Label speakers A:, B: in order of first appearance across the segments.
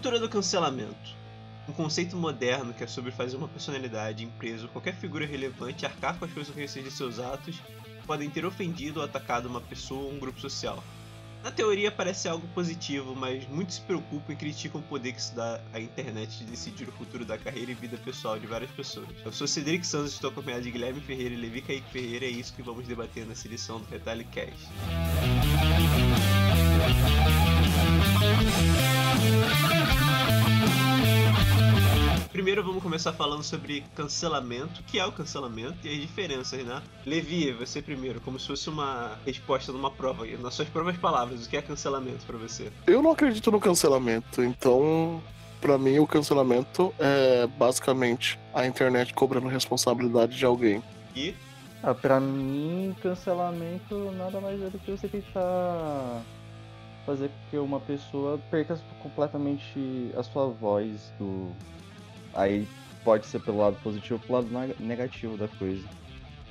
A: cultura do cancelamento. Um conceito moderno que é sobre fazer uma personalidade, empresa ou qualquer figura relevante arcar com as consequências de seus atos podem ter ofendido ou atacado uma pessoa ou um grupo social. Na teoria parece algo positivo, mas muitos se preocupam e criticam o poder que se dá à internet de decidir o futuro da carreira e vida pessoal de várias pessoas. Eu sou Cedric Santos, estou acompanhado de Guilherme Ferreira e Levi Kaique Ferreira, é isso que vamos debater nessa edição do Retalho Cast. Primeiro vamos começar falando sobre cancelamento, o que é o cancelamento e as diferenças, né? Levi, você primeiro, como se fosse uma resposta numa prova, nas suas próprias palavras, o que é cancelamento para você?
B: Eu não acredito no cancelamento, então para mim o cancelamento é basicamente a internet cobrando responsabilidade de alguém.
A: E
C: ah, pra mim, cancelamento nada mais é do que você tentar fazer com que uma pessoa perca completamente a sua voz do, Aí pode ser pelo lado positivo ou pelo lado negativo da coisa.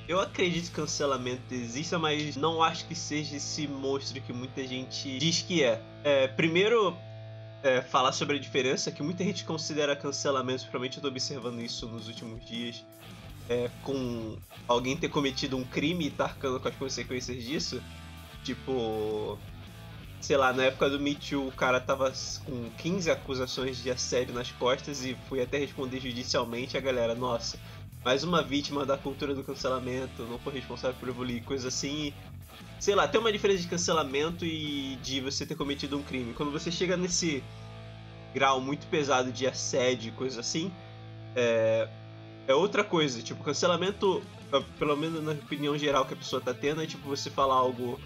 A: Eu acredito que cancelamento exista, mas não acho que seja esse monstro que muita gente diz que é. é primeiro, é, falar sobre a diferença, que muita gente considera cancelamento, principalmente eu tô observando isso nos últimos dias, é, com alguém ter cometido um crime e estar tá com as consequências disso. Tipo, sei lá, na época do Me Too, o cara tava com 15 acusações de assédio nas costas e fui até responder judicialmente a galera, nossa, mais uma vítima da cultura do cancelamento, não foi responsável por evoluir, coisa assim. Sei lá, tem uma diferença de cancelamento e de você ter cometido um crime. Quando você chega nesse grau muito pesado de assédio, coisa assim, é, é outra coisa. Tipo, cancelamento, pelo menos na opinião geral que a pessoa tá tendo, é tipo você falar algo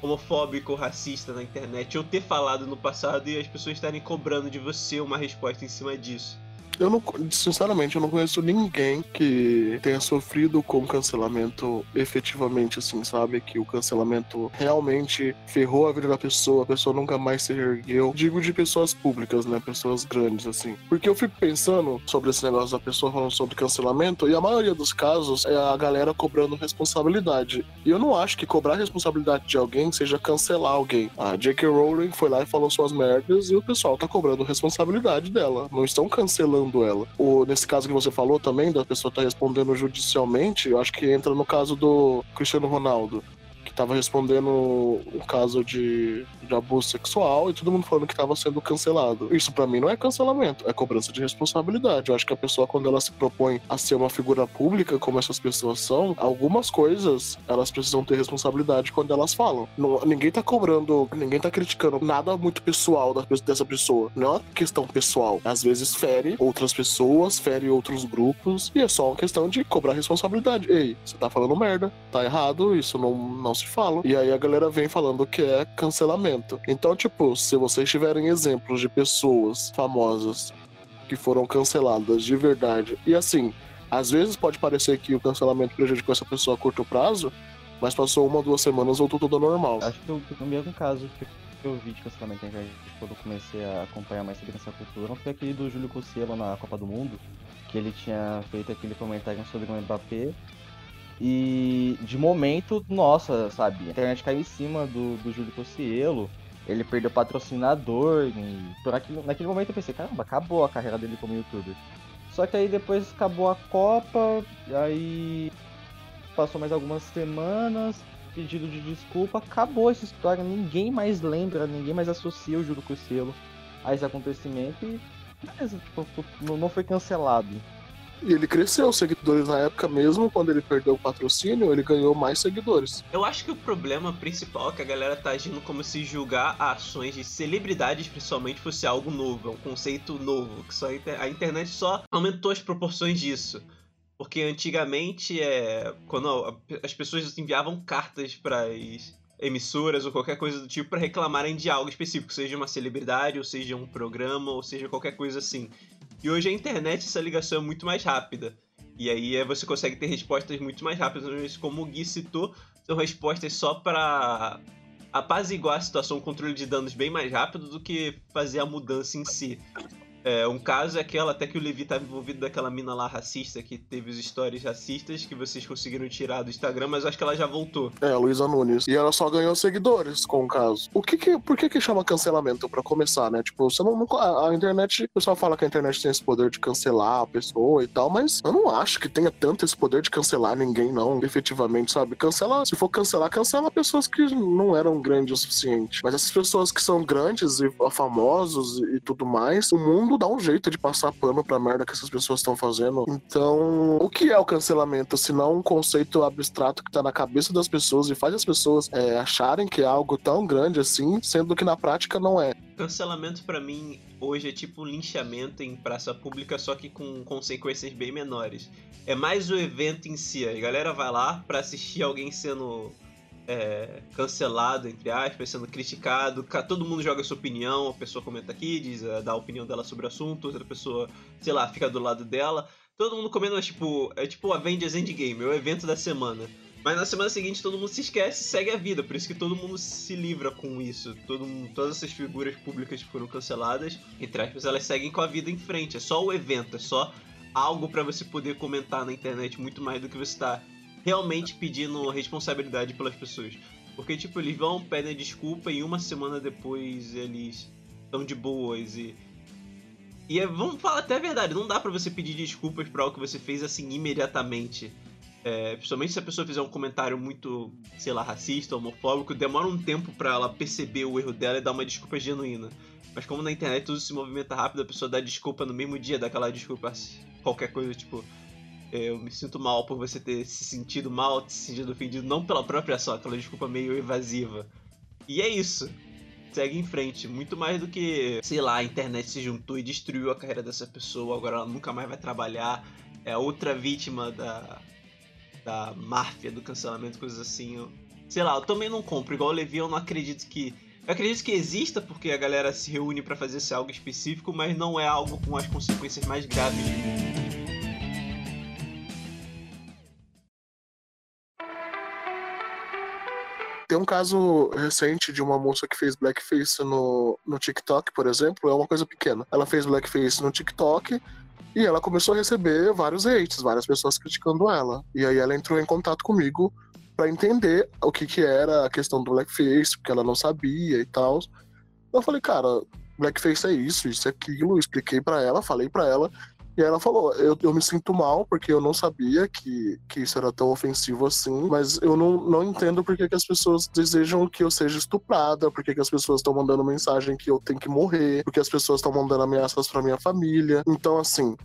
A: homofóbico ou racista na internet ou ter falado no passado e as pessoas estarem cobrando de você uma resposta em cima disso.
B: Eu não, sinceramente, eu não conheço ninguém que tenha sofrido com cancelamento efetivamente, assim, sabe? Que o cancelamento realmente ferrou a vida da pessoa, a pessoa nunca mais se ergueu. Digo de pessoas públicas, né? Pessoas grandes, assim. Porque eu fico pensando sobre esse negócio da pessoa falando sobre cancelamento, e a maioria dos casos é a galera cobrando responsabilidade. E eu não acho que cobrar responsabilidade de alguém seja cancelar alguém. A J.K. Rowling foi lá e falou suas merdas e o pessoal tá cobrando responsabilidade dela. Não estão cancelando respondendo ela. Nesse caso que você falou também, da pessoa estar tá respondendo judicialmente, eu acho que entra no caso do Cristiano Ronaldo tava respondendo um caso de, de abuso sexual e todo mundo falando que tava sendo cancelado. Isso para mim não é cancelamento, é cobrança de responsabilidade. Eu acho que a pessoa, quando ela se propõe a ser uma figura pública, como essas pessoas são, algumas coisas elas precisam ter responsabilidade quando elas falam. Não, ninguém tá cobrando, ninguém tá criticando nada muito pessoal da, dessa pessoa. Não é uma questão pessoal. Às vezes fere outras pessoas, fere outros grupos, e é só uma questão de cobrar responsabilidade. Ei, você tá falando merda, tá errado, isso não, não se falam. E aí a galera vem falando que é cancelamento. Então, tipo, se vocês tiverem exemplos de pessoas famosas que foram canceladas de verdade, e assim, às vezes pode parecer que o cancelamento prejudicou essa pessoa a curto prazo, mas passou uma ou duas semanas voltou tudo normal.
C: Acho que o mesmo caso que eu vi de cancelamento na internet quando eu comecei a acompanhar mais sobre essa cultura foi aquele do Júlio Cossielo na Copa do Mundo, que ele tinha feito aquele comentário sobre o Mbappé e de momento, nossa, sabe, a internet caiu em cima do, do Júlio Cossielo. Ele perdeu patrocinador. Por aquele, naquele momento eu pensei, caramba, acabou a carreira dele como youtuber. Só que aí depois acabou a Copa, aí passou mais algumas semanas, pedido de desculpa, acabou essa história, ninguém mais lembra, ninguém mais associa o Júlio Cossielo a esse acontecimento e beleza, tipo, não foi cancelado.
B: E ele cresceu seguidores na época mesmo, quando ele perdeu o patrocínio, ele ganhou mais seguidores.
A: Eu acho que o problema principal é que a galera tá agindo como se julgar ações de celebridades, principalmente, fosse algo novo, é um conceito novo, que só a internet só aumentou as proporções disso. Porque antigamente, é, quando as pessoas enviavam cartas para as emissoras ou qualquer coisa do tipo para reclamarem de algo específico, seja uma celebridade, ou seja um programa, ou seja qualquer coisa assim. E hoje a internet, essa ligação é muito mais rápida. E aí é, você consegue ter respostas muito mais rápidas. Como o Gui citou, são respostas só para apaziguar a situação, controle de danos bem mais rápido do que fazer a mudança em si. É, um caso é aquela, até que o Levi estava envolvido daquela mina lá racista, que teve os stories racistas que vocês conseguiram tirar do Instagram, mas acho que ela já voltou.
B: É, a Luísa Nunes. E ela só ganhou seguidores com o caso. O que que, por que que chama cancelamento, para começar, né? Tipo, você não, não, a internet, o pessoal fala que a internet tem esse poder de cancelar a pessoa e tal, mas eu não acho que tenha tanto esse poder de cancelar ninguém, não, efetivamente, sabe? Cancela, se for cancelar, cancela pessoas que não eram grandes o suficiente. Mas essas pessoas que são grandes e famosos e tudo mais, o mundo dá um jeito de passar pano pra merda que essas pessoas estão fazendo. Então, o que é o cancelamento? Se não um conceito abstrato que tá na cabeça das pessoas e faz as pessoas é, acharem que é algo tão grande assim, sendo que na prática não é.
A: Cancelamento para mim hoje é tipo linchamento em praça pública, só que com consequências bem menores. É mais o evento em si. A galera vai lá para assistir alguém sendo é, cancelado, entre aspas, sendo criticado. Todo mundo joga sua opinião, a pessoa comenta aqui, diz, é, dá a opinião dela sobre o assunto, outra pessoa, sei lá, fica do lado dela. Todo mundo comenta, tipo, é tipo o Avengers Endgame, é o evento da semana. Mas na semana seguinte todo mundo se esquece e segue a vida, por isso que todo mundo se livra com isso. Todo mundo, todas essas figuras públicas que foram canceladas, entre aspas, elas seguem com a vida em frente. É só o evento, é só algo para você poder comentar na internet muito mais do que você está realmente pedindo responsabilidade pelas pessoas. Porque, tipo, eles vão, pedem desculpa e uma semana depois eles estão de boas e. E é, vamos falar até a verdade, não dá para você pedir desculpas para algo que você fez assim imediatamente. É, principalmente se a pessoa fizer um comentário muito, sei lá, racista, homofóbico, demora um tempo para ela perceber o erro dela e dar uma desculpa genuína. Mas como na internet tudo se movimenta rápido, a pessoa dá desculpa no mesmo dia, daquela desculpa qualquer coisa, tipo, eu me sinto mal por você ter se sentido mal, se sentido ofendido, não pela própria ação, aquela desculpa meio evasiva. E é isso. Segue em frente. Muito mais do que, sei lá, a internet se juntou e destruiu a carreira dessa pessoa, agora ela nunca mais vai trabalhar. É outra vítima da, da máfia, do cancelamento, coisas assim. Eu, sei lá, eu também não compro. Igual o Levi, eu não acredito que. Eu acredito que exista porque a galera se reúne para fazer esse algo específico, mas não é algo com as consequências mais graves
B: um caso recente de uma moça que fez blackface no, no TikTok, por exemplo, é uma coisa pequena. Ela fez blackface no TikTok e ela começou a receber vários hates, várias pessoas criticando ela. E aí ela entrou em contato comigo para entender o que que era a questão do blackface, porque ela não sabia e tal. Eu falei, cara, blackface é isso, isso é aquilo, expliquei para ela, falei para ela, e ela falou: eu, eu me sinto mal porque eu não sabia que, que isso era tão ofensivo assim, mas eu não, não entendo porque que as pessoas desejam que eu seja estuprada, porque que as pessoas estão mandando mensagem que eu tenho que morrer, porque as pessoas estão mandando ameaças para minha família. Então, assim,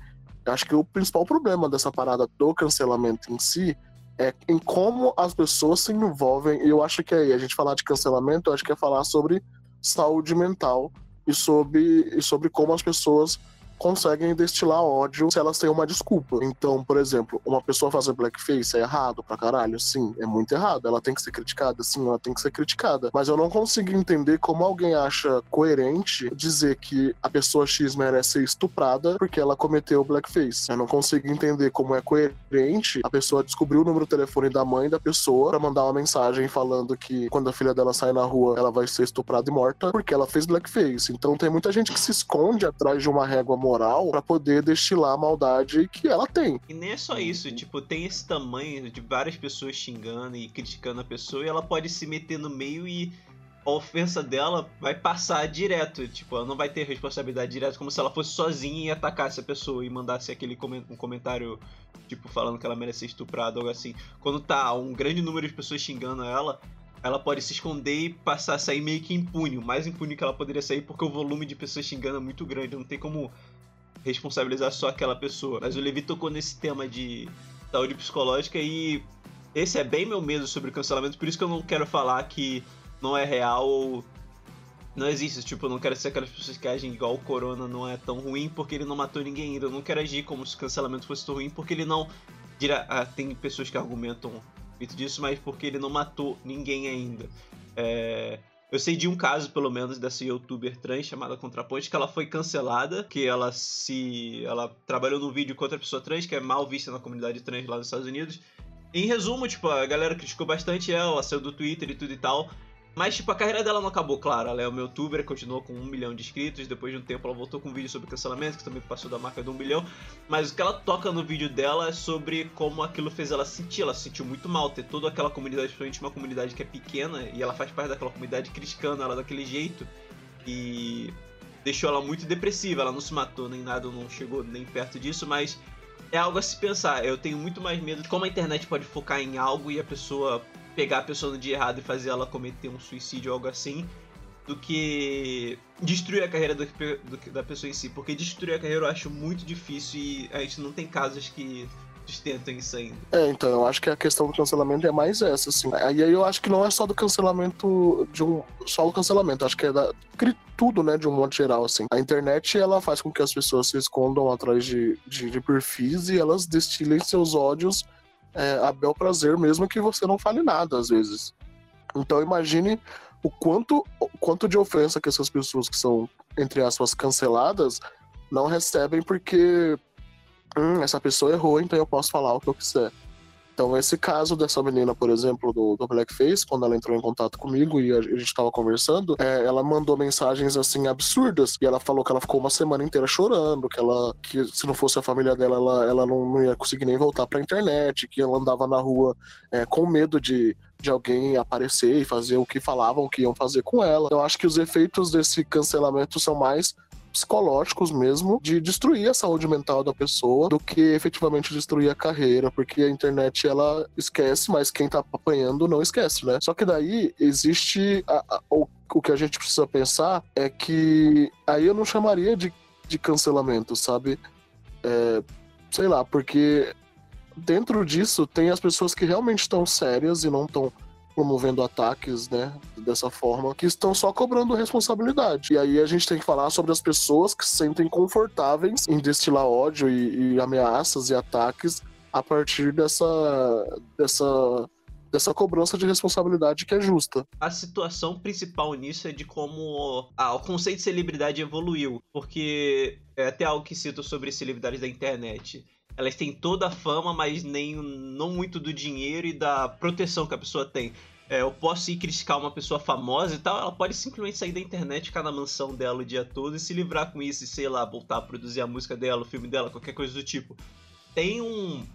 B: acho que o principal problema dessa parada do cancelamento em si é em como as pessoas se envolvem. E eu acho que aí, a gente falar de cancelamento, eu acho que é falar sobre saúde mental e sobre, e sobre como as pessoas conseguem destilar ódio se elas têm uma desculpa. Então, por exemplo, uma pessoa fazer blackface é errado pra caralho? Sim, é muito errado. Ela tem que ser criticada? Sim, ela tem que ser criticada. Mas eu não consigo entender como alguém acha coerente dizer que a pessoa X merece ser estuprada porque ela cometeu blackface. Eu não consigo entender como é coerente a pessoa descobrir o número do telefone da mãe da pessoa para mandar uma mensagem falando que quando a filha dela sai na rua, ela vai ser estuprada e morta porque ela fez blackface. Então tem muita gente que se esconde atrás de uma régua moral moral para poder destilar a maldade que ela tem.
A: E nem é só isso, tipo, tem esse tamanho de várias pessoas xingando e criticando a pessoa e ela pode se meter no meio e a ofensa dela vai passar direto. Tipo, ela não vai ter responsabilidade direta, como se ela fosse sozinha e atacasse a pessoa e mandasse aquele um comentário, tipo, falando que ela merece ser estuprada algo assim. Quando tá um grande número de pessoas xingando ela, ela pode se esconder e passar a sair meio que impune. O mais impune que ela poderia sair porque o volume de pessoas xingando é muito grande. Não tem como responsabilizar só aquela pessoa. Mas o Levi tocou nesse tema de saúde psicológica e esse é bem meu medo sobre cancelamento, por isso que eu não quero falar que não é real ou não existe. Tipo, eu não quero ser aquelas pessoas que agem igual o Corona não é tão ruim porque ele não matou ninguém ainda. Eu não quero agir como se o cancelamento fosse tão ruim porque ele não. Ah, tem pessoas que argumentam muito disso, mas porque ele não matou ninguém ainda. É, eu sei de um caso, pelo menos, dessa youtuber trans chamada Contraponte, que ela foi cancelada, que ela se. ela trabalhou num vídeo com outra pessoa trans, que é mal vista na comunidade trans lá nos Estados Unidos. Em resumo, tipo, a galera criticou bastante ela, ela saiu do Twitter e tudo e tal. Mas, tipo, a carreira dela não acabou, claro. Ela é uma youtuber, continuou com um milhão de inscritos. Depois de um tempo, ela voltou com um vídeo sobre cancelamento, que também passou da marca de um milhão. Mas o que ela toca no vídeo dela é sobre como aquilo fez ela sentir. Ela se sentiu muito mal ter toda aquela comunidade, principalmente uma comunidade que é pequena, e ela faz parte daquela comunidade criticando ela daquele jeito. E deixou ela muito depressiva. Ela não se matou nem nada, não chegou nem perto disso, mas é algo a se pensar. Eu tenho muito mais medo de como a internet pode focar em algo e a pessoa pegar a pessoa no dia errado e fazer ela cometer um suicídio ou algo assim, do que destruir a carreira do, do, da pessoa em si. Porque destruir a carreira eu acho muito difícil e a gente não tem casos que sustentam isso ainda.
B: É, então, eu acho que a questão do cancelamento é mais essa, assim. E aí eu acho que não é só do cancelamento de um. Só do cancelamento, acho que é da. Tudo, né, de um modo geral, assim. A internet, ela faz com que as pessoas se escondam atrás de, de, de perfis e elas destilem seus ódios é, a bel prazer, mesmo que você não fale nada, às vezes. Então imagine o quanto, o quanto de ofensa que essas pessoas que são, entre aspas, canceladas, não recebem porque hum, essa pessoa errou, então eu posso falar o que eu quiser. Então, esse caso dessa menina, por exemplo, do, do Blackface, quando ela entrou em contato comigo e a, gente estava conversando, é, ela mandou mensagens assim absurdas e ela falou que ela ficou uma semana inteira chorando, que ela, que se não fosse a família dela, ela, ela não, não ia conseguir nem voltar para a internet, que ela andava na rua é, com medo de, de alguém aparecer e fazer o que falavam que iam fazer com ela. Eu acho que os efeitos desse cancelamento são mais psicológicos mesmo de destruir a saúde mental da pessoa do que efetivamente destruir a carreira, porque a internet ela esquece, mas quem tá apanhando não esquece, né? Só que daí existe a, a, o, o que a gente precisa pensar é que aí eu não chamaria de, de cancelamento, sabe? É, sei lá, porque dentro disso tem as pessoas que realmente estão sérias e não estão promovendo ataques, né, dessa forma, que estão só cobrando responsabilidade. E aí a gente tem que falar sobre as pessoas que se sentem confortáveis em destilar ódio e, e ameaças e ataques a partir dessa, dessa dessa cobrança de responsabilidade que é justa.
A: A situação principal nisso é de como ah, o conceito de celebridade evoluiu, porque é até algo que cito sobre celebridades da internet elas têm toda a fama, mas nem não muito do dinheiro e da proteção que a pessoa tem. É, eu posso ir criticar uma pessoa famosa e tal, ela pode simplesmente sair da internet, ficar na mansão dela o dia todo e se livrar com isso e, sei lá, voltar a produzir a música dela, o filme dela, qualquer coisa do tipo. Tem um,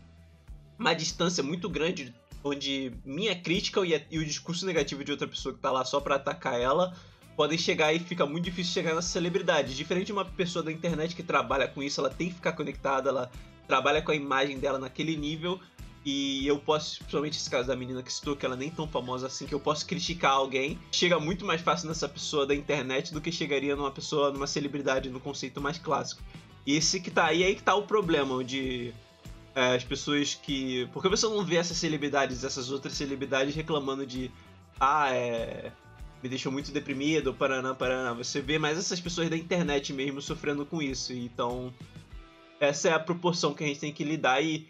A: uma distância muito grande onde minha crítica e, e o discurso negativo de outra pessoa que tá lá só para atacar ela podem chegar e fica muito difícil chegar nessa celebridade. Diferente de uma pessoa da internet que trabalha com isso, ela tem que ficar conectada, ela trabalha com a imagem dela naquele nível. E eu posso, principalmente esse caso da menina que citou, que ela nem tão famosa assim, que eu posso criticar alguém. Chega muito mais fácil nessa pessoa da internet do que chegaria numa pessoa, numa celebridade, no conceito mais clássico. E esse que tá aí, aí que tá o problema, onde é, as pessoas que. Porque você não vê essas celebridades, essas outras celebridades reclamando de. Ah, é. Me deixou muito deprimido, paraná, paraná. Você vê mais essas pessoas da internet mesmo sofrendo com isso. Então, essa é a proporção que a gente tem que lidar e.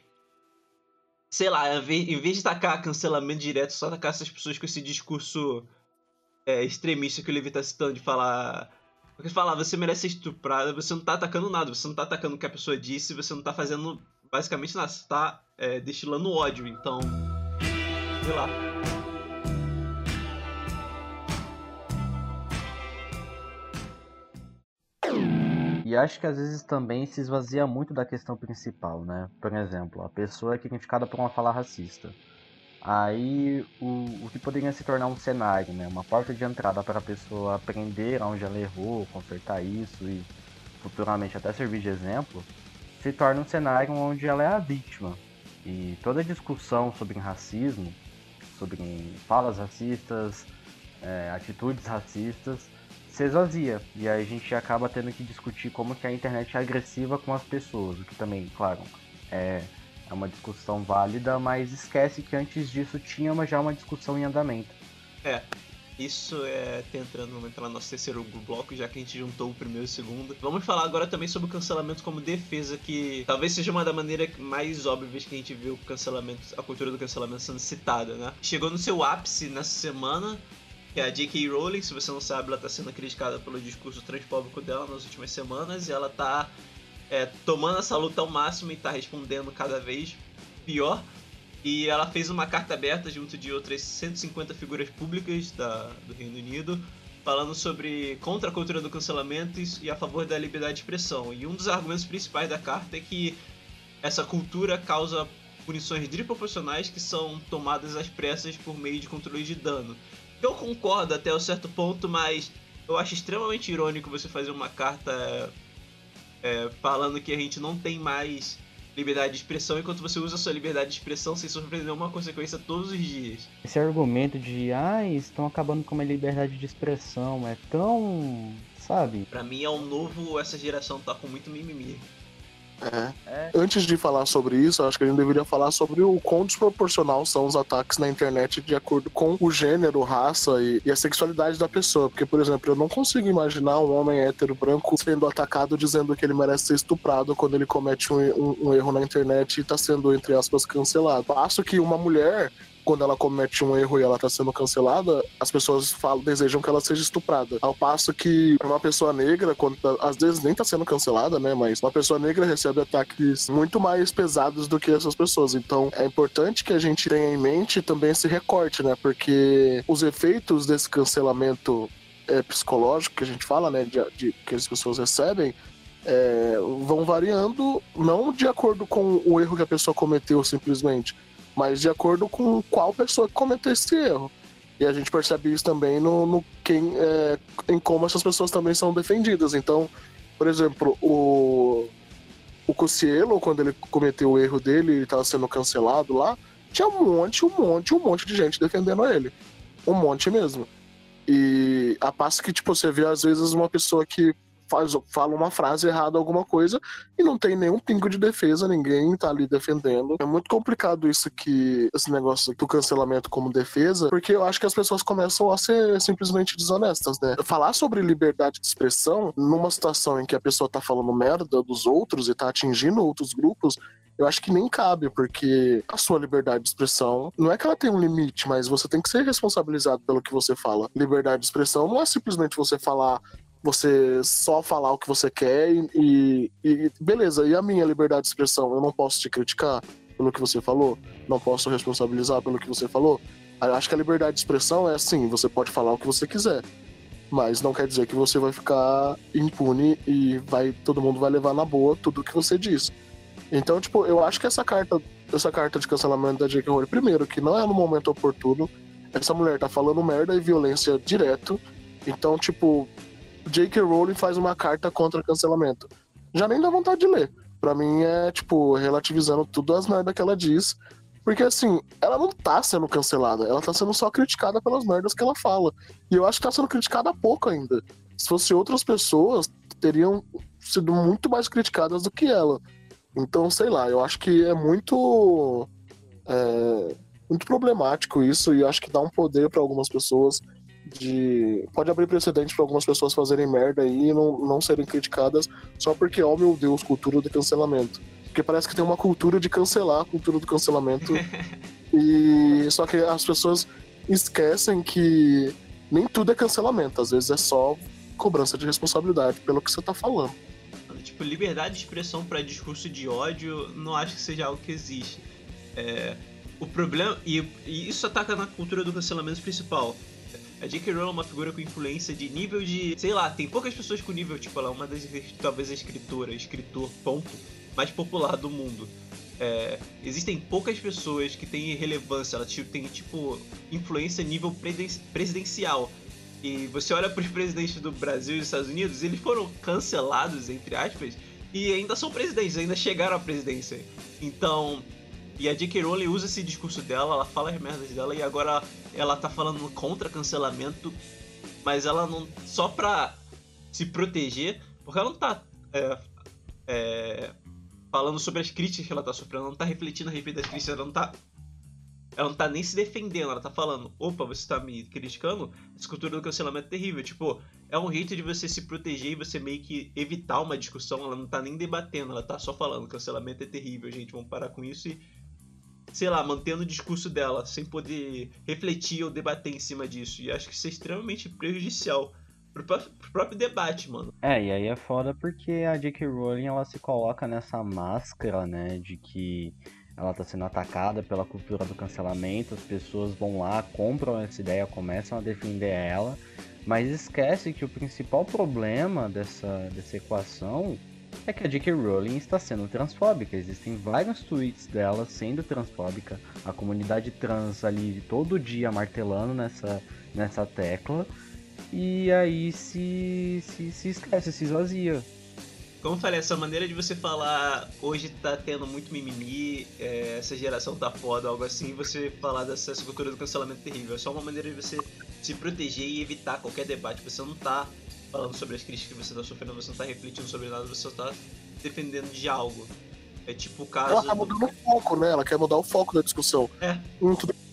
A: Sei lá, em vez de tacar cancelamento direto, só tacar essas pessoas com esse discurso é, extremista que o Levi tá citando, de falar. Porque falar, você merece ser estuprada, você não tá atacando nada, você não tá atacando o que a pessoa disse, você não tá fazendo basicamente nada, você tá é, destilando ódio, então. Sei lá.
C: E acho que às vezes também se esvazia muito da questão principal, né? Por exemplo, a pessoa é criticada por uma fala racista. Aí o, o que poderia se tornar um cenário, né? Uma porta de entrada para a pessoa aprender onde ela errou, consertar isso e futuramente até servir de exemplo, se torna um cenário onde ela é a vítima. E toda discussão sobre racismo, sobre falas racistas, é, atitudes racistas, se esvazia. E aí a gente acaba tendo que discutir como que a internet é agressiva com as pessoas, o que também, claro, é, é uma discussão válida, mas esquece que antes disso tinha uma, já uma discussão em andamento.
A: É, isso é entrando vamos entrar no nosso terceiro bloco, já que a gente juntou o primeiro e o segundo. Vamos falar agora também sobre o cancelamento como defesa, que talvez seja uma da maneira mais óbvias que a gente vê o cancelamento, a cultura do cancelamento sendo citada, né? Chegou no seu ápice nessa semana, que é a J.K. Rowling, se você não sabe, ela está sendo criticada pelo discurso transfóbico dela nas últimas semanas e ela está é, tomando essa luta ao máximo e está respondendo cada vez pior. E ela fez uma carta aberta junto de outras 150 figuras públicas da, do Reino Unido, falando sobre contra a cultura do cancelamento e a favor da liberdade de expressão. E um dos argumentos principais da carta é que essa cultura causa punições desproporcionais que são tomadas às pressas por meio de controle de dano. Eu concordo até um certo ponto, mas eu acho extremamente irônico você fazer uma carta é, falando que a gente não tem mais liberdade de expressão enquanto você usa sua liberdade de expressão sem sofrer nenhuma consequência todos os dias.
C: Esse argumento de, ah, estão acabando com a liberdade de expressão é tão. sabe?
A: Pra mim é um novo, essa geração tá com muito mimimi.
B: É. é. Antes de falar sobre isso, acho que a gente deveria falar sobre o quão desproporcional são os ataques na internet de acordo com o gênero, raça e, e, a sexualidade da pessoa. Porque, por exemplo, eu não consigo imaginar um homem hétero branco sendo atacado dizendo que ele merece ser estuprado quando ele comete um, um, um erro na internet e tá sendo, entre aspas, cancelado. Passo que uma mulher quando ela comete um erro e ela tá sendo cancelada, as pessoas falam, desejam que ela seja estuprada. Ao passo que uma pessoa negra, quando tá, às vezes nem tá sendo cancelada, né? Mas uma pessoa negra recebe ataques muito mais pesados do que essas pessoas. Então é importante que a gente tenha em mente também esse recorte, né? Porque os efeitos desse cancelamento é, psicológico que a gente fala, né? De, de, que as pessoas recebem, é, vão variando, não de acordo com o erro que a pessoa cometeu simplesmente, mas de acordo com qual pessoa cometeu esse erro. E a gente percebe isso também no, no quem, é, em como essas pessoas também são defendidas. Então, por exemplo, o, o Cossielo, quando ele cometeu o erro dele e estava sendo cancelado lá, tinha um monte, um monte, um monte de gente defendendo ele. Um monte mesmo. E a passo que, tipo, você vê às vezes uma pessoa que faz, fala uma frase errada, alguma coisa, e não tem nenhum pingo de defesa, ninguém tá ali defendendo. É muito complicado isso que, esse negócio do cancelamento como defesa, porque eu acho que as pessoas começam a ser simplesmente desonestas, né? Falar sobre liberdade de expressão numa situação em que a pessoa tá falando merda dos outros e tá atingindo outros grupos, eu acho que nem cabe, porque a sua liberdade de expressão não é que ela tem um limite, mas você tem que ser responsabilizado pelo que você fala. Liberdade de expressão não é simplesmente você falar você só falar o que você quer e, e, beleza, e a minha liberdade de expressão? Eu não posso te criticar pelo que você falou? Não posso responsabilizar pelo que você falou? Eu acho que a liberdade de expressão é assim, você pode falar o que você quiser, mas não quer dizer que você vai ficar impune e vai todo mundo vai levar na boa tudo o que você diz. Então, tipo, eu acho que essa carta, essa carta de cancelamento da J.K. Rowling, primeiro, que não é no momento oportuno, essa mulher tá falando merda e violência direto, então, tipo, J.K. Rowling faz uma carta contra cancelamento. Já nem dá vontade de ler. Pra mim é, tipo, relativizando tudo as merdas que ela diz. Porque, assim, ela não tá sendo cancelada, ela tá sendo só criticada pelas merdas que ela fala. E eu acho que tá sendo criticada pouco ainda. Se fosse outras pessoas, teriam sido muito mais criticadas do que ela. Então, sei lá, eu acho que é muito. É, muito problemático isso e acho que dá um poder para algumas pessoas de. Pode abrir precedente para algumas pessoas fazerem merda aí e não, não serem criticadas só porque, oh meu Deus, cultura de cancelamento. Porque parece que tem uma cultura de cancelar a cultura do cancelamento. e só que as pessoas esquecem que nem tudo é cancelamento, às vezes é só cobrança de responsabilidade pelo que você tá falando.
A: Tipo, liberdade de expressão para discurso de ódio, não acho que seja algo que existe. É, o problema. E, e, isso ataca na cultura do cancelamento principal. A J.K. Rowling é uma figura com influência de nível de. Sei lá, tem poucas pessoas com nível, tipo, ela é uma das. talvez a escritora, escritor, ponto, mais popular do mundo. É, existem poucas pessoas que têm relevância, ela tem, tipo, influência nível presidencial. E você olha para os presidentes do Brasil e dos Estados Unidos, eles foram cancelados, entre aspas, e ainda são presidentes, ainda chegaram à presidência. Então, e a J.K. Rowling usa esse discurso dela, ela fala as merdas dela e agora ela tá falando contra cancelamento, mas ela não. só pra se proteger, porque ela não tá é, é, falando sobre as críticas que ela tá sofrendo, ela não tá refletindo a respeito das críticas, ela não tá. Ela não tá nem se defendendo, ela tá falando, opa, você tá me criticando? Essa cultura do cancelamento é terrível. Tipo, é um jeito de você se proteger e você meio que evitar uma discussão, ela não tá nem debatendo, ela tá só falando, cancelamento é terrível, gente, vamos parar com isso e sei lá, mantendo o discurso dela, sem poder refletir ou debater em cima disso. E acho que isso é extremamente prejudicial pro, pro próprio debate, mano.
C: É, e aí é foda porque a J.K. Rowling ela se coloca nessa máscara, né, de que ela está sendo atacada pela cultura do cancelamento, as pessoas vão lá, compram essa ideia, começam a defender ela, mas esquece que o principal problema dessa, dessa equação é que a J.K. Rowling está sendo transfóbica. Existem vários tweets dela sendo transfóbica, a comunidade trans ali todo dia martelando nessa, nessa tecla, e aí se, se, se esquece, se esvazia.
A: Como eu falei, essa maneira de você falar hoje tá tendo muito mimimi, é, essa geração tá foda, algo assim, você falar dessa cultura do cancelamento terrível. É só uma maneira de você se proteger e evitar qualquer debate. Você não tá falando sobre as críticas que você tá sofrendo, você não tá refletindo sobre nada, você só tá defendendo de algo. É tipo o caso.
B: Ela tá mudando o foco, né? Ela quer mudar o foco da discussão.
A: É.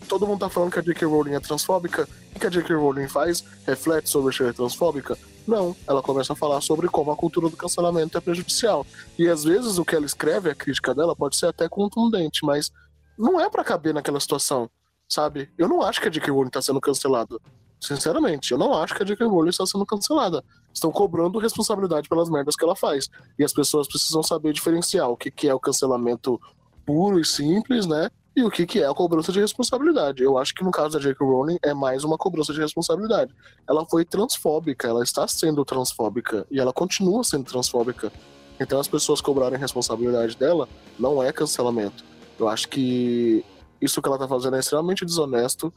B: Todo mundo tá falando que a J.K. Rowling é transfóbica. O que a J.K. Rowling faz? Reflete sobre ser transfóbica? Não, ela começa a falar sobre como a cultura do cancelamento é prejudicial. E às vezes o que ela escreve, a crítica dela, pode ser até contundente, mas não é para caber naquela situação, sabe? Eu não acho que a J.K. Rowling tá sendo cancelada. Sinceramente, eu não acho que a J.K. Rowling está sendo cancelada. Estão cobrando responsabilidade pelas merdas que ela faz. E as pessoas precisam saber diferenciar o que, que é o cancelamento puro e simples, né? e o que, que é a cobrança de responsabilidade. Eu acho que no caso da J.K. Rowling é mais uma cobrança de responsabilidade. Ela foi transfóbica, ela está sendo transfóbica e ela continua sendo transfóbica. Então as pessoas cobrarem responsabilidade dela não é cancelamento. Eu acho que isso que ela está fazendo é extremamente desonesto,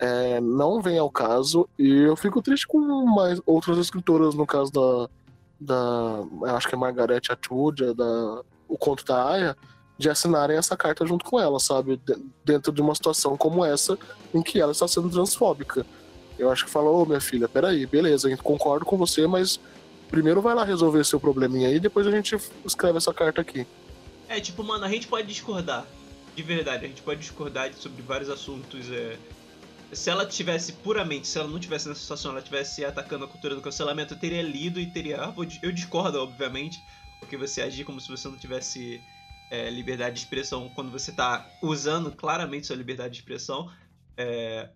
B: é, não vem ao caso e eu fico triste com mais outras escritoras, no caso da, da acho que é Margaret Atwood, da o conto da Aya, de assinarem essa carta junto com ela, sabe? Dentro de uma situação como essa, em que ela está sendo transfóbica. Eu acho que fala, ô minha filha, peraí, beleza, concordo com você, mas primeiro vai lá resolver seu probleminha aí, depois a gente escreve essa carta aqui.
A: É, tipo, mano, a gente pode discordar. De verdade, a gente pode discordar sobre vários assuntos. É... Se ela tivesse puramente, se ela não tivesse nessa situação, ela tivesse atacando a cultura do cancelamento, eu teria lido e teria. Eu discordo, obviamente, porque você agir como se você não tivesse é, liberdade de expressão quando você está usando claramente sua liberdade de expressão. É,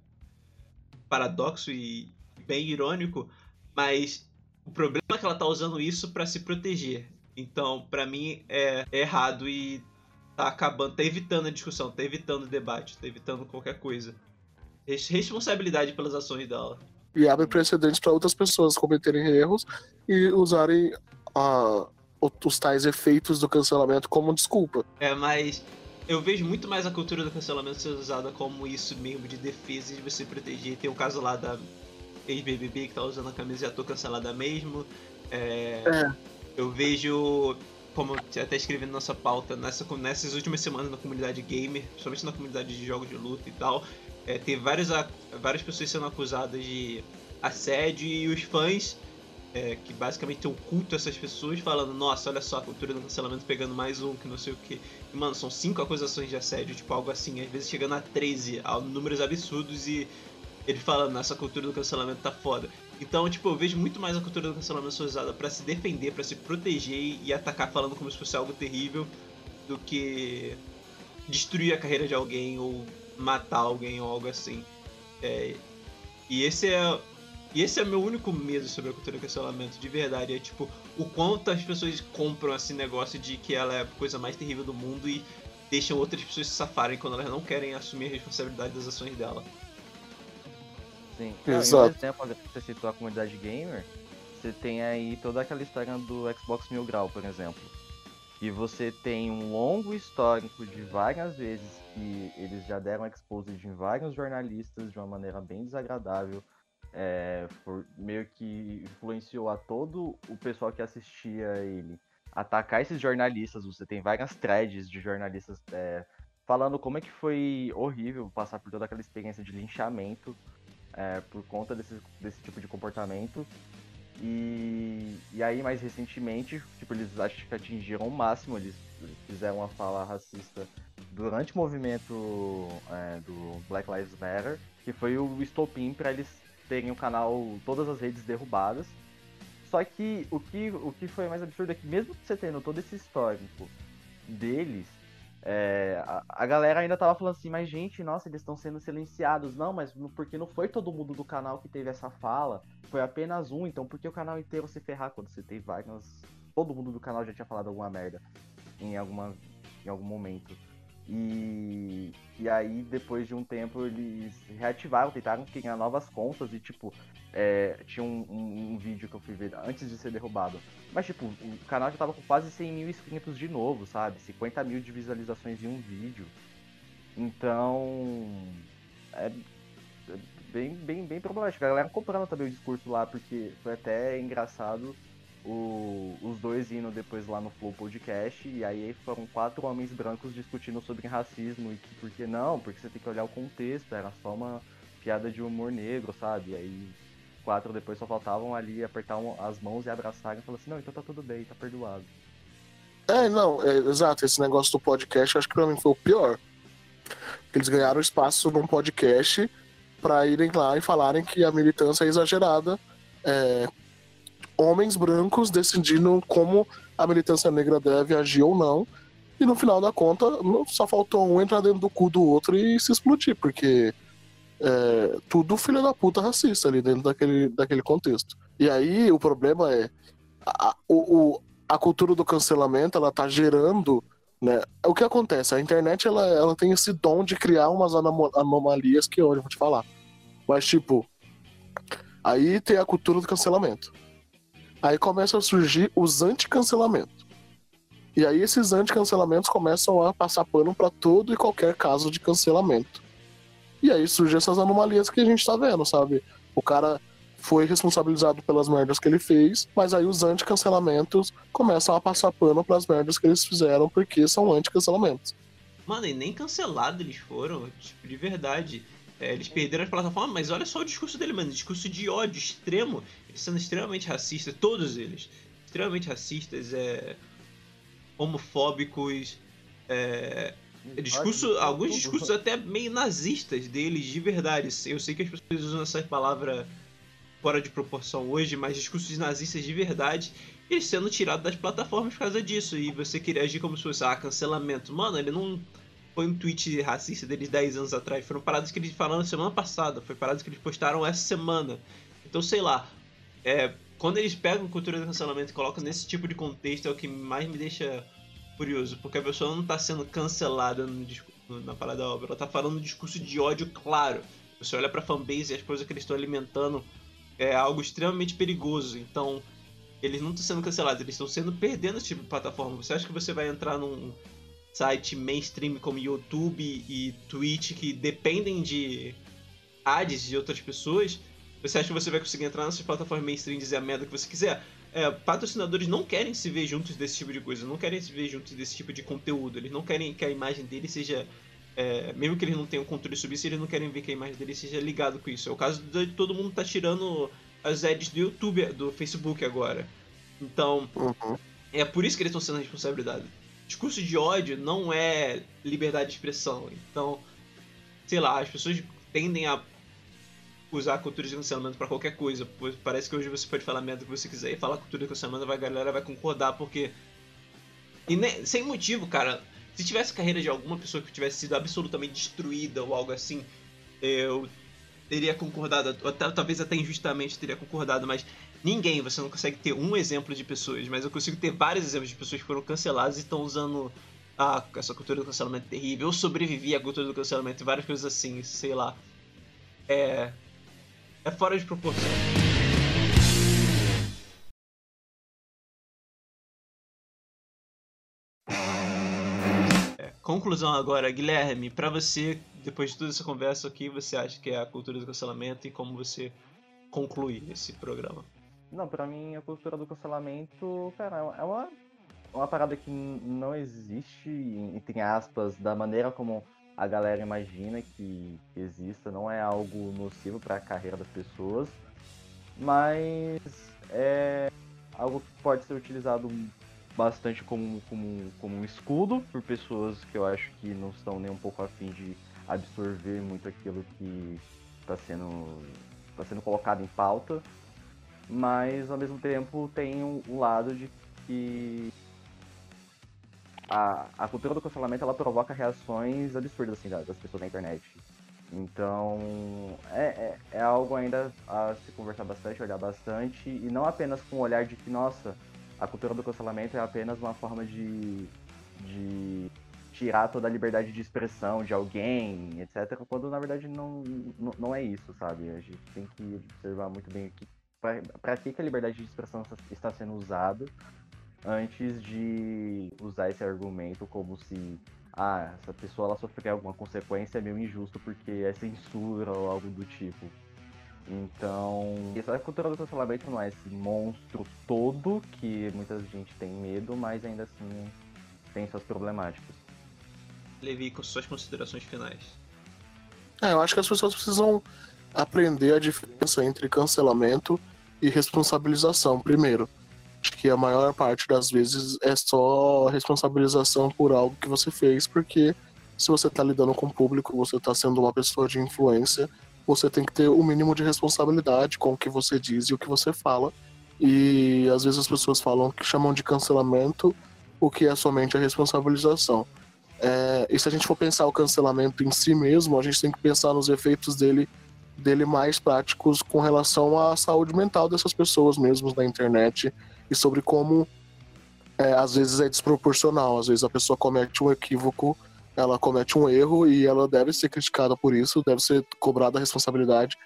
A: paradoxo e bem irônico, mas o problema é que ela está usando isso para se proteger. Então, para mim, é, é, errado e tá acabando, tá evitando a discussão, tá evitando o debate, tá evitando qualquer coisa. Responsabilidade pelas ações dela.
B: E abre precedentes para outras pessoas cometerem erros e usarem a, os tais efeitos do cancelamento como desculpa.
A: É, mas eu vejo muito mais a cultura do cancelamento ser usada como isso mesmo, de defesa e de você proteger. Tem o caso lá da ex-BBB que tá usando a camisa e tô cancelada mesmo. É, é. Eu vejo, como até escrevi na nossa pauta, nessa, nessas últimas semanas na comunidade gamer, principalmente na comunidade de jogos de luta e tal, é, tem várias, várias pessoas sendo acusadas de assédio e os fãs é, que basicamente tem um culto a essas pessoas, falando, nossa, olha só, a cultura do cancelamento pegando mais um, que não sei o que. Mano, são cinco acusações de assédio, tipo, algo assim, às vezes chegando a 13, a números absurdos, e ele falando, essa cultura do cancelamento tá foda. Então, tipo, eu vejo muito mais a cultura do cancelamento ser usada para se defender, para se proteger e atacar falando como se fosse algo terrível, do que destruir a carreira de alguém ou matar alguém ou algo assim. É, e esse é e esse é meu único medo sobre a cultura do cancelamento, de verdade. É tipo, o quanto as pessoas compram esse negócio de que ela é a coisa mais terrível do mundo e deixam outras pessoas se safarem quando elas não querem assumir a responsabilidade das ações dela.
C: Sim. Exato. Por exemplo, você citou a comunidade gamer, você tem aí toda aquela história do Xbox Mil Grau, por exemplo. E você tem um longo histórico de várias vezes que eles já deram exposed em vários jornalistas de uma maneira bem desagradável é, por, meio que influenciou a todo o pessoal que assistia ele atacar esses jornalistas. Você tem várias threads de jornalistas é, falando como é que foi horrível passar por toda aquela experiência de linchamento é, por conta desse, desse tipo de comportamento. E, e aí, mais recentemente, tipo, eles acho que atingiram o máximo, eles fizeram uma fala racista durante o movimento é, do Black Lives Matter, que foi o estopim para eles terem o canal, todas as redes derrubadas. Só que o que, o que foi mais absurdo é que mesmo você tendo todo esse histórico deles, é, a, a, galera ainda tava falando assim, mas gente, nossa, eles estão sendo silenciados. Não, mas porque não foi todo mundo do canal que teve essa fala, foi apenas um, então por que o canal inteiro se ferrar quando você tem várias. Todo mundo do canal já tinha falado alguma merda em, alguma, em algum momento. E, e aí, depois de um tempo, eles reativaram, tentaram criar novas contas e, tipo, é, tinha um, um, um, vídeo que eu fui ver antes de ser derrubado. Mas, tipo, o canal já tava com quase 100 mil inscritos de novo, sabe? 50 mil de visualizações em um vídeo. Então, é, é bem, bem, bem problemático. A galera comprando também o discurso lá, porque foi até engraçado o, os dois indo depois lá no Flow Podcast, e aí foram quatro homens brancos discutindo sobre racismo e que por que não, porque você tem que olhar o contexto, era só uma piada de humor negro, sabe? E aí quatro depois só faltavam ali apertar as mãos e abraçarem e falar assim, não, então tá tudo bem, tá perdoado.
B: É, não, é, exato, esse negócio do podcast acho que pra mim foi o pior. Eles ganharam espaço num podcast para irem lá e falarem que a militância é exagerada, é, homens brancos decidindo como a militância negra deve agir ou não. E no final da conta, só faltou um entrar dentro do cu do outro e se explodir, porque é, tudo filho da puta racista ali dentro daquele, daquele contexto. E aí o problema é a, o, a cultura do cancelamento ela tá gerando. Né? O que acontece? A internet ela, ela tem esse dom de criar umas anomalias que hoje eu vou te falar. Mas, tipo, aí tem a cultura do cancelamento. Aí começam a surgir os anti-cancelamentos. E aí esses anti-cancelamentos começam a passar pano para todo e qualquer caso de cancelamento. E aí surgem essas anomalias que a gente tá vendo, sabe? O cara foi responsabilizado pelas merdas que ele fez, mas aí os anti-cancelamentos começam a passar pano pras merdas que eles fizeram porque são anti-cancelamentos.
A: Mano, e nem cancelado eles foram, tipo, de verdade. É, eles perderam as plataformas, mas olha só o discurso dele, mano. Discurso de ódio extremo. Sendo extremamente racistas, todos eles. Extremamente racistas, é, homofóbicos. É, discurso, alguns discursos até meio nazistas deles, de verdade. Eu sei que as pessoas usam essa palavra fora de proporção hoje, mas discursos nazistas de verdade. Eles sendo tirados das plataformas por causa disso. E você queria agir como se fosse, ah, cancelamento. Mano, ele não foi um tweet racista deles 10 anos atrás. Foram paradas que eles falaram semana passada. Foi paradas que eles postaram essa semana. Então, sei lá. É, quando eles pegam cultura do cancelamento e colocam nesse tipo de contexto, é o que mais me deixa curioso. Porque a pessoa não tá sendo cancelada no, na parada da obra. Ela tá falando um discurso de ódio claro. Você olha pra fanbase e as coisas que eles estão alimentando é algo extremamente perigoso. Então, eles não estão sendo cancelados, eles estão sendo perdendo esse tipo de plataforma. Você acha que você vai entrar num site mainstream como YouTube e Twitch que dependem de ads de outras pessoas, você acha que você vai conseguir entrar nessas plataformas mainstream e dizer a merda que você quiser? É, patrocinadores não querem se ver juntos desse tipo de coisa, não querem se ver juntos desse tipo de conteúdo, eles não querem que a imagem deles seja. É, mesmo que eles não tenham controle sobre isso, eles não querem ver que a imagem deles seja ligado com isso. É o caso de todo mundo tá tirando as ads do YouTube, do Facebook agora. Então, uhum. é por isso que eles estão sendo responsabilizados discurso de ódio não é liberdade de expressão. Então, sei lá, as pessoas tendem a usar a cultura de cancelamento para qualquer coisa. Parece que hoje você pode falar merda que você quiser e falar cultura de cancelamento, a galera vai concordar, porque. E nem, sem motivo, cara. Se tivesse carreira de alguma pessoa que tivesse sido absolutamente destruída ou algo assim, eu teria concordado, até, talvez até injustamente teria concordado, mas ninguém, você não consegue ter um exemplo de pessoas, mas eu consigo ter vários exemplos de pessoas que foram canceladas e estão usando ah, essa cultura do cancelamento terrível. Eu sobrevivi à cultura do cancelamento e várias coisas assim, sei lá. É. É fora de proporção. É, conclusão agora, Guilherme, para você, depois de toda essa conversa aqui, você acha que é a cultura do cancelamento e como você conclui esse programa?
C: Não, pra mim a cultura do cancelamento, cara, é uma, uma parada que não existe, entre aspas, da maneira como a galera imagina que exista, não é algo nocivo para a carreira das pessoas, mas é algo que pode ser utilizado bastante como, como, como um escudo por pessoas que eu acho que não estão nem um pouco afim de absorver muito aquilo que está sendo, tá sendo colocado em pauta mas ao mesmo tempo tem um, um lado de que a, a cultura do cancelamento ela provoca reações absurdas assim, das pessoas na internet. Então é, é, é, algo ainda a se conversar bastante, olhar bastante, e não apenas com o olhar de que, nossa, a cultura do cancelamento é apenas uma forma de, de tirar toda a liberdade de expressão de alguém, etc. Quando na verdade não, não, não é isso, sabe? A gente tem que observar muito bem que para que a liberdade de expressão está sendo usada antes de usar esse argumento como se ah, essa pessoa ela sofrer alguma consequência é meio injusto porque é censura ou algo do tipo. Então, essa cultura do cancelamento não é esse monstro todo que muita gente tem medo, mas ainda assim tem suas problemáticas.
A: Levi, com suas considerações finais.
B: É, eu acho que as pessoas precisam aprender a diferença entre cancelamento e responsabilização primeiro. Que a maior parte das vezes é só responsabilização por algo que você fez, porque se você está lidando com o público, você está sendo uma pessoa de influência, você tem que ter o mínimo de responsabilidade com o que você diz e o que você fala. E às vezes as pessoas falam que chamam de cancelamento o que é somente a responsabilização. É, e se a gente for pensar o cancelamento em si mesmo, a gente tem que pensar nos efeitos dele, dele mais práticos com relação à saúde mental dessas pessoas mesmo na internet e sobre como é, às vezes é desproporcional. Às vezes a pessoa comete um equívoco, ela comete um erro e ela deve ser criticada por isso, deve ser cobrada a responsabilidade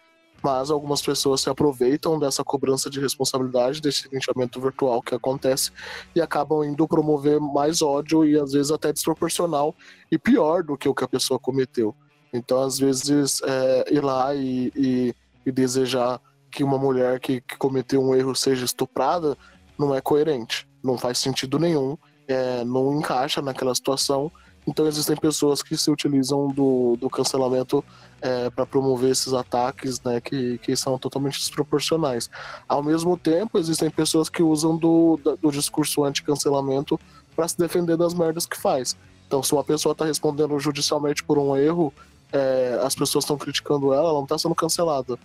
B: mas algumas pessoas se aproveitam dessa cobrança de responsabilidade, desse linchamento virtual que acontece e acabam indo promover mais ódio e às vezes até desproporcional e pior do que o que a pessoa cometeu. Então, às vezes, é, ir lá e, e, e, desejar que uma mulher que, que, cometeu um erro seja estuprada não é coerente, não faz sentido nenhum, é, não encaixa naquela situação então existem pessoas que se utilizam do, do cancelamento é, para promover esses ataques, né, que, que são totalmente desproporcionais. Ao mesmo tempo, existem pessoas que usam do, do discurso anti-cancelamento para se defender das merdas que faz. Então, se uma pessoa está respondendo judicialmente por um erro, é, as pessoas estão criticando ela, ela não está sendo cancelada.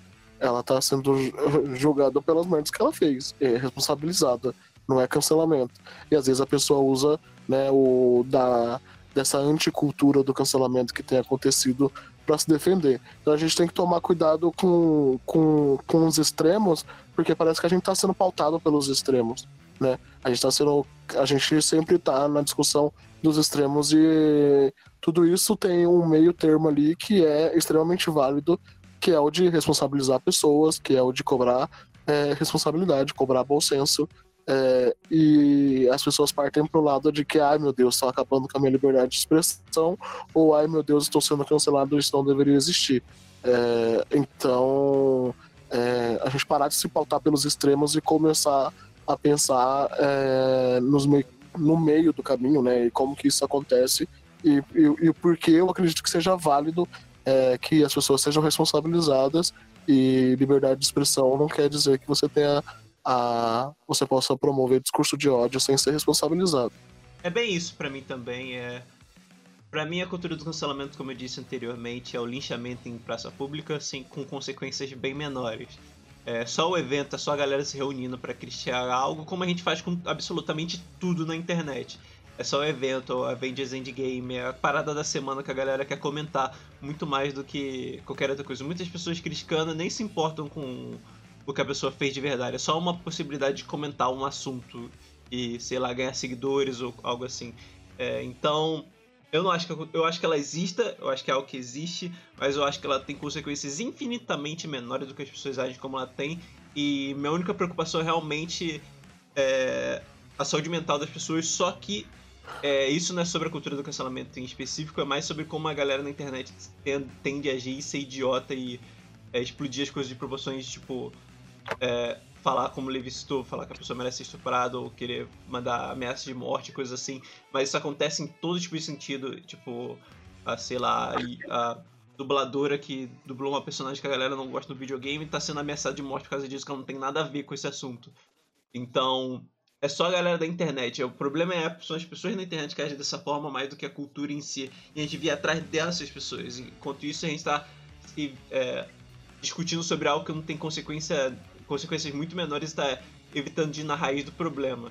B: Ela está sendo julgada pelas merdas que ela fez, é responsabilizada, não é cancelamento. E às vezes a pessoa usa né, o da dessa anticultura do cancelamento que tem acontecido para se defender. Então a gente tem que tomar cuidado com, com, com os extremos, porque parece que a gente está sendo pautado pelos extremos. Né? A gente está sendo. A gente sempre está na discussão dos extremos e tudo isso tem um meio termo ali que é extremamente válido, que é o de responsabilizar pessoas, que é o de cobrar é, responsabilidade, cobrar bom senso, é, e as pessoas partem pro lado de que, ai meu Deus, estão acabando com a minha liberdade de expressão, ou ai meu Deus, estou sendo cancelado, isso não deveria existir. É, então, é, a gente parar de se pautar pelos extremos e começar a pensar é, nos no meio do caminho, né, e como que isso acontece, e, e, e porque eu acredito que seja válido é, que as pessoas sejam responsabilizadas, e liberdade de expressão não quer dizer que você tenha a você possa promover discurso de ódio sem ser responsabilizado.
A: É bem isso para mim também. É para mim a cultura do cancelamento, como eu disse anteriormente, é o linchamento em praça pública, assim, com consequências bem menores. É só o evento, é só a galera se reunindo para criticar algo, como a gente faz com absolutamente tudo na internet. É só o evento, a Avengers Endgame, é a parada da semana que a galera quer comentar muito mais do que qualquer outra coisa. Muitas pessoas criticando nem se importam com o que a pessoa fez de verdade. É só uma possibilidade de comentar um assunto e, sei lá, ganhar seguidores ou algo assim. É, então, eu não acho que eu acho que ela exista, eu acho que é algo que existe, mas eu acho que ela tem consequências infinitamente menores do que as pessoas agem como ela tem. E minha única preocupação é realmente é, a saúde mental das pessoas, só que é, isso não é sobre a cultura do cancelamento em específico, é mais sobre como a galera na internet tende a agir e ser idiota e é, explodir as coisas de proporções, tipo, é, falar como Levi citou, falar que a pessoa merece ser estuprada ou querer mandar ameaças de morte, coisas assim. Mas isso acontece em todo tipo de sentido. Tipo, a, sei lá, a dubladora que dublou uma personagem que a galera não gosta do videogame tá sendo ameaçada de morte por causa disso, que ela não tem nada a ver com esse assunto. Então, é só a galera da internet. O problema é são as pessoas na internet que agem dessa forma mais do que a cultura em si. E a gente vir atrás dessas pessoas. Enquanto isso, a gente tá é, discutindo sobre algo que não tem consequência consequências muito menores está evitando de ir na raiz do problema.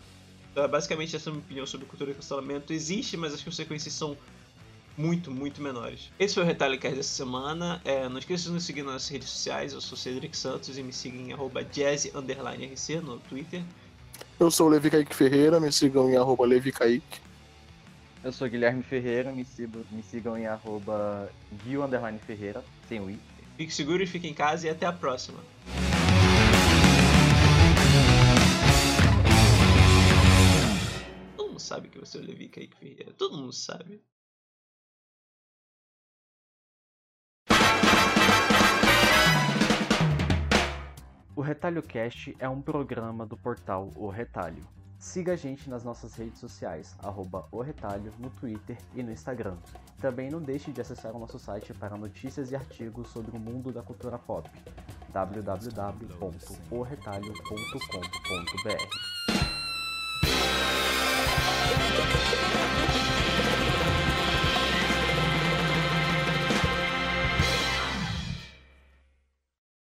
A: Então, é basicamente, essa é a minha opinião sobre cultura de cancelamento. Existe, mas as consequências são muito, muito menores. Esse foi o Retalhcast dessa semana. É, não esqueça de nos seguir nas redes sociais. Eu sou Cedric Santos e me sigam em jazz_rc no Twitter.
B: Eu sou o Levi Kaique Ferreira, me sigam em arroba Levi Kaique.
D: Eu sou Guilherme Ferreira, me sigam, me sigam em arroba Gil Ferreira, sem o i.
A: Fique seguro e fique em casa e até a próxima. Todo mundo sabe que você é o Levi Kaique Ferreira. Todo mundo sabe.
D: O Retalho Cast é um programa do portal O Retalho. Siga a gente nas nossas redes sociais, arroba O Retalho, no Twitter e no Instagram. Também não deixe de acessar o nosso site para notícias e artigos sobre o mundo da cultura pop, www.oretalho.com.br.